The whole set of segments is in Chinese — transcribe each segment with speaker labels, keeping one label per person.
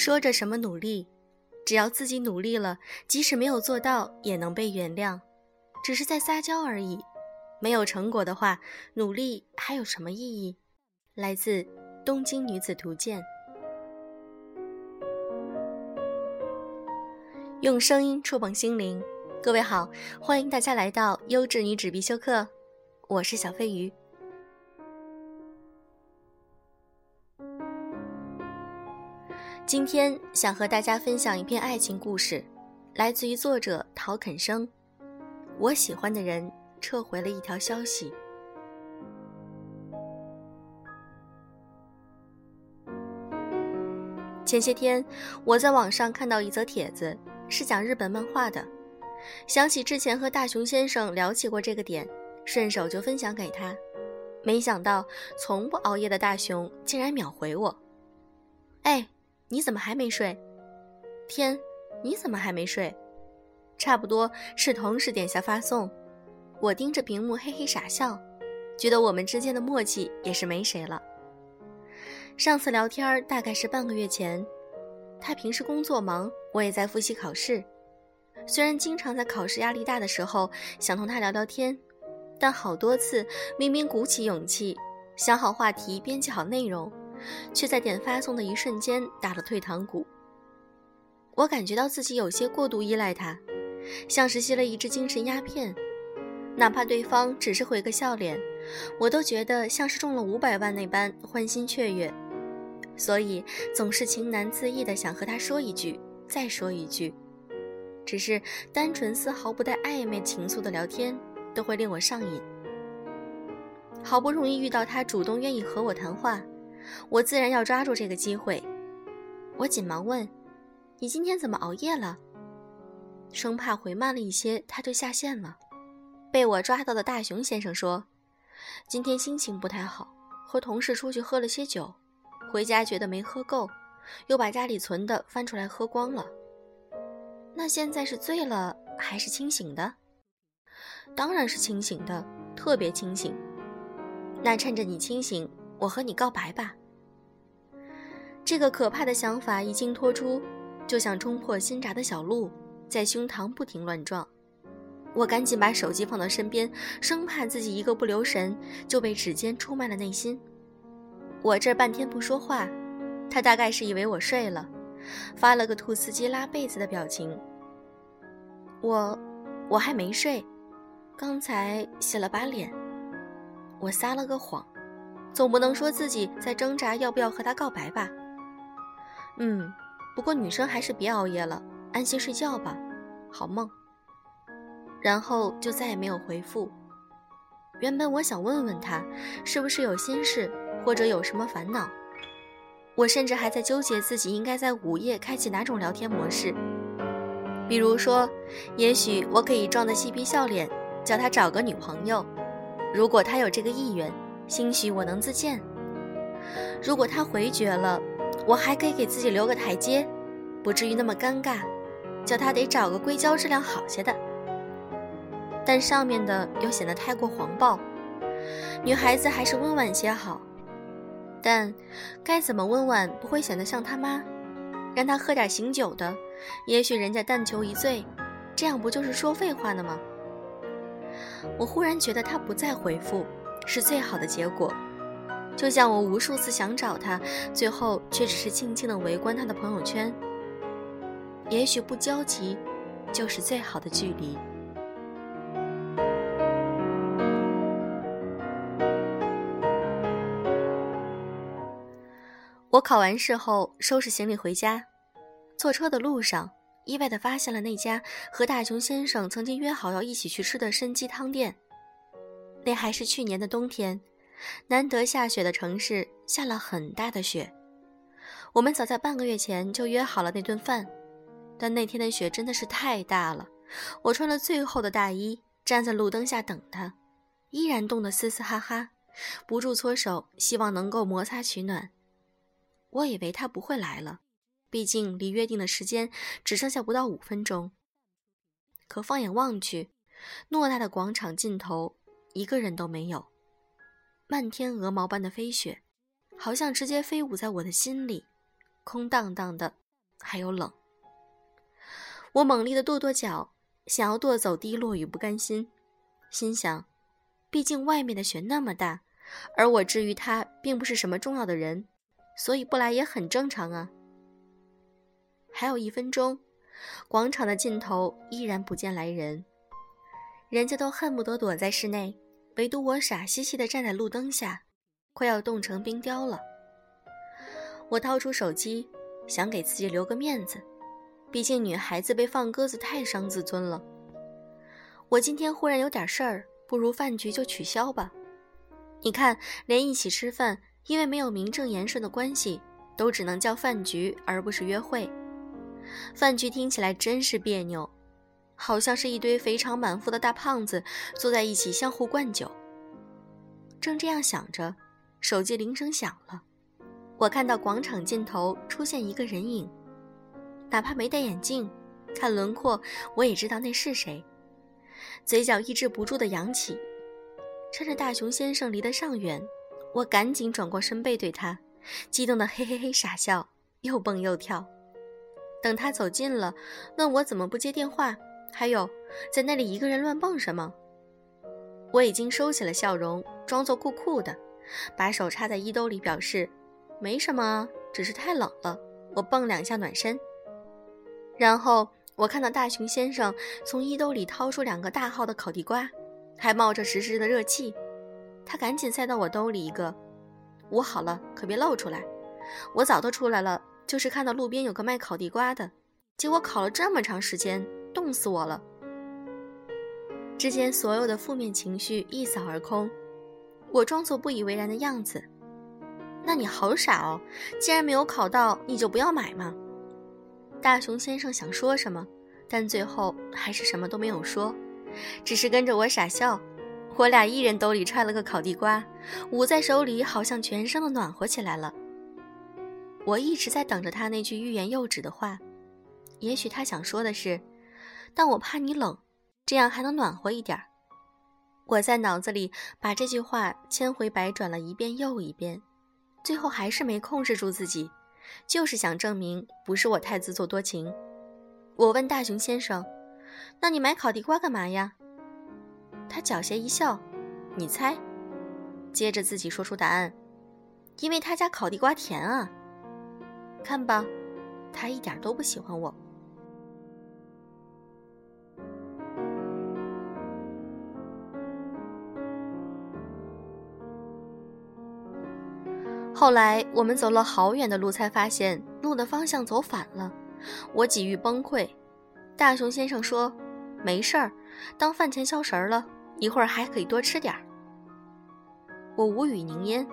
Speaker 1: 说着什么努力，只要自己努力了，即使没有做到，也能被原谅，只是在撒娇而已。没有成果的话，努力还有什么意义？来自《东京女子图鉴》，用声音触碰心灵。各位好，欢迎大家来到优质女子必修课，我是小飞鱼。今天想和大家分享一篇爱情故事，来自于作者陶肯生。我喜欢的人撤回了一条消息。前些天我在网上看到一则帖子，是讲日本漫画的。想起之前和大熊先生聊起过这个点，顺手就分享给他。没想到从不熬夜的大熊竟然秒回我：“哎。”你怎么还没睡？天，你怎么还没睡？差不多是同时点下发送，我盯着屏幕嘿嘿傻笑，觉得我们之间的默契也是没谁了。上次聊天大概是半个月前，他平时工作忙，我也在复习考试。虽然经常在考试压力大的时候想同他聊聊天，但好多次明明鼓起勇气，想好话题，编辑好内容。却在点发送的一瞬间打了退堂鼓。我感觉到自己有些过度依赖他，像是吸了一支精神鸦片。哪怕对方只是回个笑脸，我都觉得像是中了五百万那般欢欣雀跃。所以总是情难自抑的想和他说一句，再说一句。只是单纯丝毫不带暧昧情愫的聊天，都会令我上瘾。好不容易遇到他主动愿意和我谈话。我自然要抓住这个机会，我紧忙问：“你今天怎么熬夜了？”生怕回慢了一些，他就下线了。被我抓到的大熊先生说：“今天心情不太好，和同事出去喝了些酒，回家觉得没喝够，又把家里存的翻出来喝光了。那现在是醉了还是清醒的？当然是清醒的，特别清醒。那趁着你清醒。”我和你告白吧。这个可怕的想法一经脱出，就像冲破心闸的小鹿，在胸膛不停乱撞。我赶紧把手机放到身边，生怕自己一个不留神就被指尖出卖了内心。我这半天不说话，他大概是以为我睡了，发了个兔斯基拉被子的表情。我，我还没睡，刚才洗了把脸。我撒了个谎。总不能说自己在挣扎要不要和他告白吧？嗯，不过女生还是别熬夜了，安心睡觉吧，好梦。然后就再也没有回复。原本我想问问他，是不是有心事或者有什么烦恼。我甚至还在纠结自己应该在午夜开启哪种聊天模式。比如说，也许我可以装的嬉皮笑脸，叫他找个女朋友。如果他有这个意愿。兴许我能自荐。如果他回绝了，我还可以给自己留个台阶，不至于那么尴尬，叫他得找个硅胶质量好些的。但上面的又显得太过黄暴，女孩子还是温婉些好。但该怎么温婉不会显得像他妈？让他喝点醒酒的，也许人家但求一醉，这样不就是说废话呢吗？我忽然觉得他不再回复。是最好的结果，就像我无数次想找他，最后却只是静静的围观他的朋友圈。也许不交集，就是最好的距离。我考完试后收拾行李回家，坐车的路上意外的发现了那家和大熊先生曾经约好要一起去吃的参鸡汤店。那还是去年的冬天，难得下雪的城市下了很大的雪。我们早在半个月前就约好了那顿饭，但那天的雪真的是太大了。我穿了最厚的大衣，站在路灯下等他，依然冻得嘶嘶哈哈，不住搓手，希望能够摩擦取暖。我以为他不会来了，毕竟离约定的时间只剩下不到五分钟。可放眼望去，偌大的广场尽头。一个人都没有，漫天鹅毛般的飞雪，好像直接飞舞在我的心里，空荡荡的，还有冷。我猛力的跺跺脚，想要跺走低落与不甘心，心想，毕竟外面的雪那么大，而我至于他并不是什么重要的人，所以不来也很正常啊。还有一分钟，广场的尽头依然不见来人，人家都恨不得躲在室内，唯独我傻兮兮的站在路灯下，快要冻成冰雕了。我掏出手机，想给自己留个面子，毕竟女孩子被放鸽子太伤自尊了。我今天忽然有点事儿，不如饭局就取消吧。你看，连一起吃饭，因为没有名正言顺的关系，都只能叫饭局而不是约会。饭局听起来真是别扭，好像是一堆肥肠满腹的大胖子坐在一起相互灌酒。正这样想着，手机铃声响了，我看到广场尽头出现一个人影，哪怕没戴眼镜，看轮廓我也知道那是谁，嘴角抑制不住的扬起。趁着大熊先生离得尚远，我赶紧转过身背对他，激动的嘿嘿嘿傻笑，又蹦又跳。等他走近了，问我怎么不接电话，还有在那里一个人乱蹦什么。我已经收起了笑容，装作酷酷的，把手插在衣兜里，表示没什么，只是太冷了，我蹦两下暖身。然后我看到大熊先生从衣兜里掏出两个大号的烤地瓜，还冒着直直的热气，他赶紧塞到我兜里一个，捂好了，可别露出来。我早都出来了。就是看到路边有个卖烤地瓜的，结果烤了这么长时间，冻死我了。之前所有的负面情绪一扫而空，我装作不以为然的样子。那你好傻哦，既然没有考到，你就不要买嘛。大熊先生想说什么，但最后还是什么都没有说，只是跟着我傻笑。我俩一人兜里揣了个烤地瓜，捂在手里，好像全身都暖和起来了。我一直在等着他那句欲言又止的话，也许他想说的是：“但我怕你冷，这样还能暖和一点。”我在脑子里把这句话千回百转了一遍又一遍，最后还是没控制住自己，就是想证明不是我太自作多情。我问大熊先生：“那你买烤地瓜干嘛呀？”他狡黠一笑：“你猜。”接着自己说出答案：“因为他家烤地瓜甜啊。”看吧，他一点都不喜欢我。后来我们走了好远的路，才发现路的方向走反了，我几欲崩溃。大熊先生说：“没事儿，当饭前消食了，一会儿还可以多吃点儿。”我无语凝噎，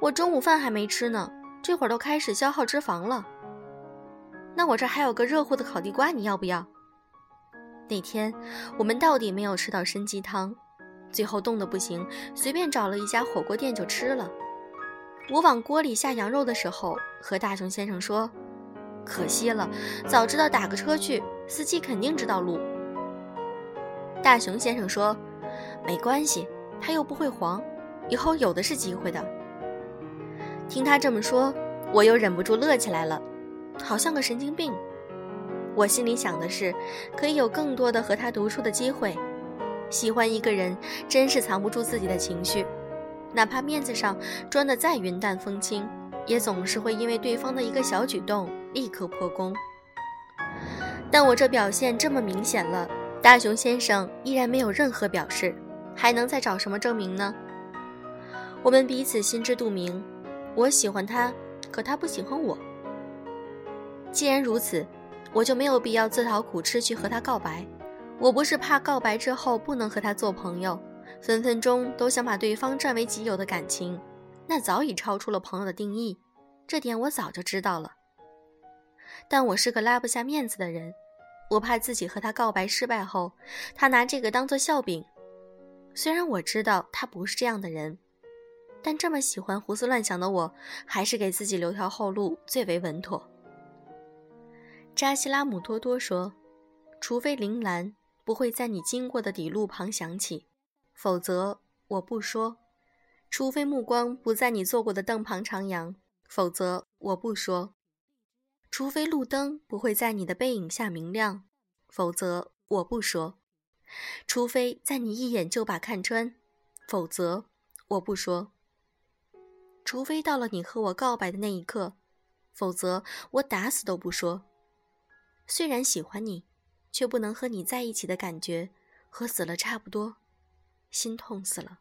Speaker 1: 我中午饭还没吃呢。这会儿都开始消耗脂肪了，那我这还有个热乎的烤地瓜，你要不要？那天我们到底没有吃到参鸡汤，最后冻得不行，随便找了一家火锅店就吃了。我往锅里下羊肉的时候，和大熊先生说：“可惜了，早知道打个车去，司机肯定知道路。”大熊先生说：“没关系，他又不会黄，以后有的是机会的。”听他这么说，我又忍不住乐起来了，好像个神经病。我心里想的是，可以有更多的和他独处的机会。喜欢一个人，真是藏不住自己的情绪，哪怕面子上装得再云淡风轻，也总是会因为对方的一个小举动立刻破功。但我这表现这么明显了，大熊先生依然没有任何表示，还能再找什么证明呢？我们彼此心知肚明。我喜欢他，可他不喜欢我。既然如此，我就没有必要自讨苦吃去和他告白。我不是怕告白之后不能和他做朋友，分分钟都想把对方占为己有的感情，那早已超出了朋友的定义。这点我早就知道了。但我是个拉不下面子的人，我怕自己和他告白失败后，他拿这个当做笑柄。虽然我知道他不是这样的人。但这么喜欢胡思乱想的我，还是给自己留条后路最为稳妥。扎西拉姆多多说：“除非铃兰不会在你经过的底路旁响起，否则我不说；除非目光不在你坐过的凳旁徜徉，否则我不说。”除非路灯不会在你的背影下明亮，否则我不说；除非在你一眼就把看穿，否则我不说；除非到了你和我告白的那一刻，否则我打死都不说。虽然喜欢你，却不能和你在一起的感觉和死了差不多，心痛死了。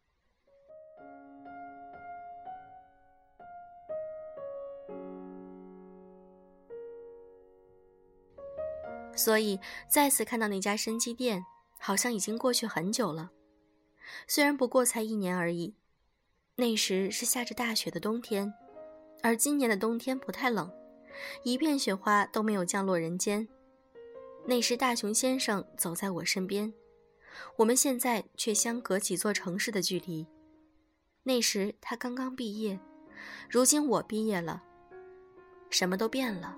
Speaker 1: 所以再次看到那家生鸡店，好像已经过去很久了。虽然不过才一年而已，那时是下着大雪的冬天，而今年的冬天不太冷，一片雪花都没有降落人间。那时大熊先生走在我身边，我们现在却相隔几座城市的距离。那时他刚刚毕业，如今我毕业了，什么都变了，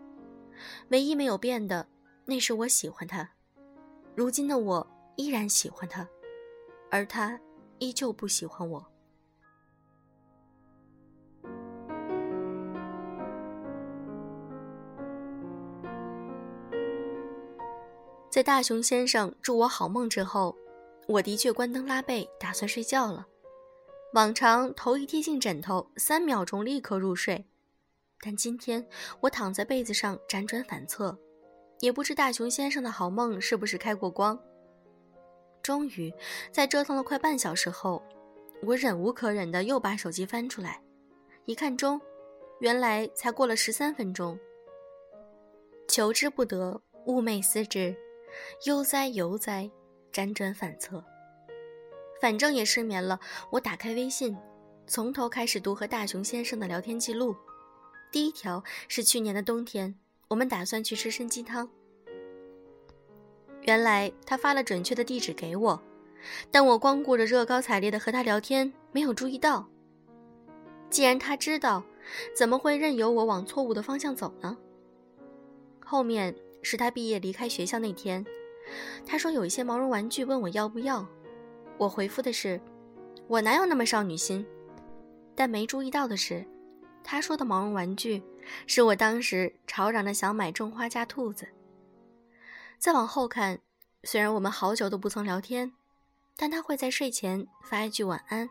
Speaker 1: 唯一没有变的。那是我喜欢他，如今的我依然喜欢他，而他依旧不喜欢我。在大熊先生祝我好梦之后，我的确关灯拉被，打算睡觉了。往常头一贴进枕头，三秒钟立刻入睡，但今天我躺在被子上辗转反侧。也不知大熊先生的好梦是不是开过光。终于，在折腾了快半小时后，我忍无可忍的又把手机翻出来，一看钟，原来才过了十三分钟。求之不得，寤寐思之，悠哉悠哉，辗转反侧。反正也失眠了，我打开微信，从头开始读和大熊先生的聊天记录。第一条是去年的冬天。我们打算去吃参鸡汤。原来他发了准确的地址给我，但我光顾着热高采烈的和他聊天，没有注意到。既然他知道，怎么会任由我往错误的方向走呢？后面是他毕业离开学校那天，他说有一些毛绒玩具，问我要不要。我回复的是，我哪有那么少女心？但没注意到的是，他说的毛绒玩具。是我当时吵嚷着想买种花加兔子。再往后看，虽然我们好久都不曾聊天，但他会在睡前发一句晚安。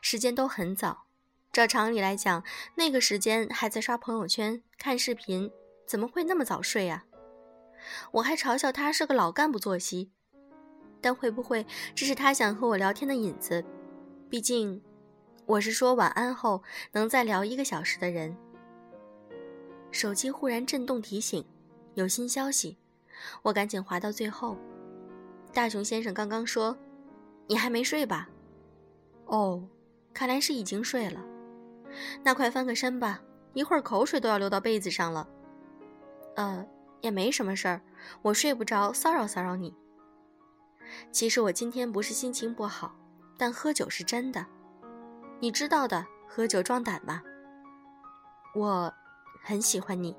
Speaker 1: 时间都很早，照常理来讲，那个时间还在刷朋友圈、看视频，怎么会那么早睡啊？我还嘲笑他是个老干部作息，但会不会这是他想和我聊天的引子？毕竟，我是说晚安后能再聊一个小时的人。手机忽然震动提醒，有新消息，我赶紧滑到最后。大熊先生刚刚说：“你还没睡吧？”哦，看来是已经睡了。那快翻个身吧，一会儿口水都要流到被子上了。呃，也没什么事儿，我睡不着，骚扰骚扰你。其实我今天不是心情不好，但喝酒是真的。你知道的，喝酒壮胆嘛。我。很喜欢你，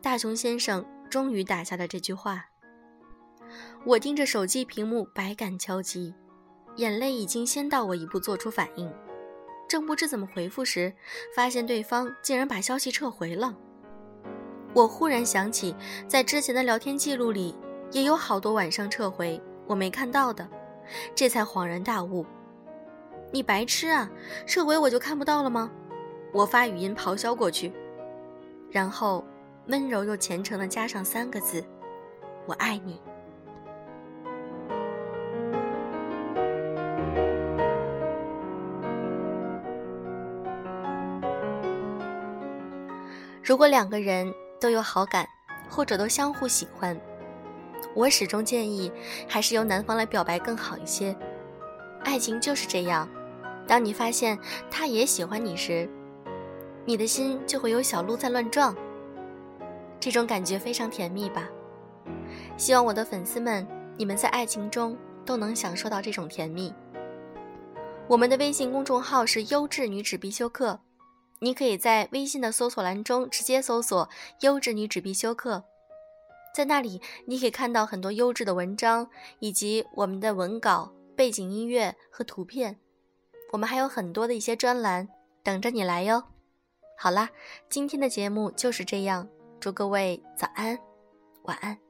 Speaker 1: 大熊先生终于打下了这句话。我盯着手机屏幕，百感交集，眼泪已经先到我一步做出反应，正不知怎么回复时，发现对方竟然把消息撤回了。我忽然想起，在之前的聊天记录里，也有好多晚上撤回我没看到的，这才恍然大悟。你白痴啊！撤回我就看不到了吗？我发语音咆哮过去。然后，温柔又虔诚的加上三个字：“我爱你。”如果两个人都有好感，或者都相互喜欢，我始终建议还是由男方来表白更好一些。爱情就是这样，当你发现他也喜欢你时。你的心就会有小鹿在乱撞，这种感觉非常甜蜜吧？希望我的粉丝们，你们在爱情中都能享受到这种甜蜜。我们的微信公众号是优质女子必修课，你可以在微信的搜索栏中直接搜索“优质女子必修课”，在那里你可以看到很多优质的文章，以及我们的文稿、背景音乐和图片。我们还有很多的一些专栏等着你来哟。好啦，今天的节目就是这样，祝各位早安，晚安。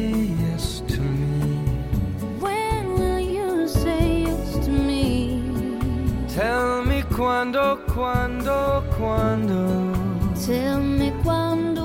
Speaker 2: Tell me quando, quando, quando.
Speaker 3: Tell me quando,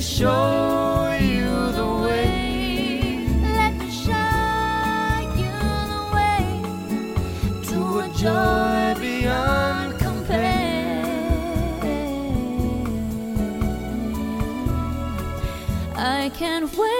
Speaker 2: me show you the way
Speaker 3: Let me show you the way
Speaker 2: to a joy beyond compare.
Speaker 3: I can't wait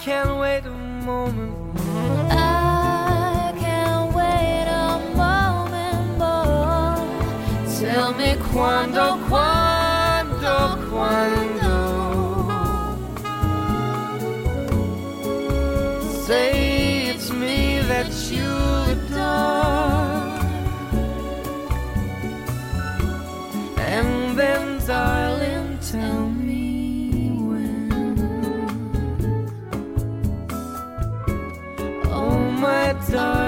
Speaker 2: can't wait a moment more.
Speaker 3: I can't wait a moment more.
Speaker 2: Tell me quando, quando. So.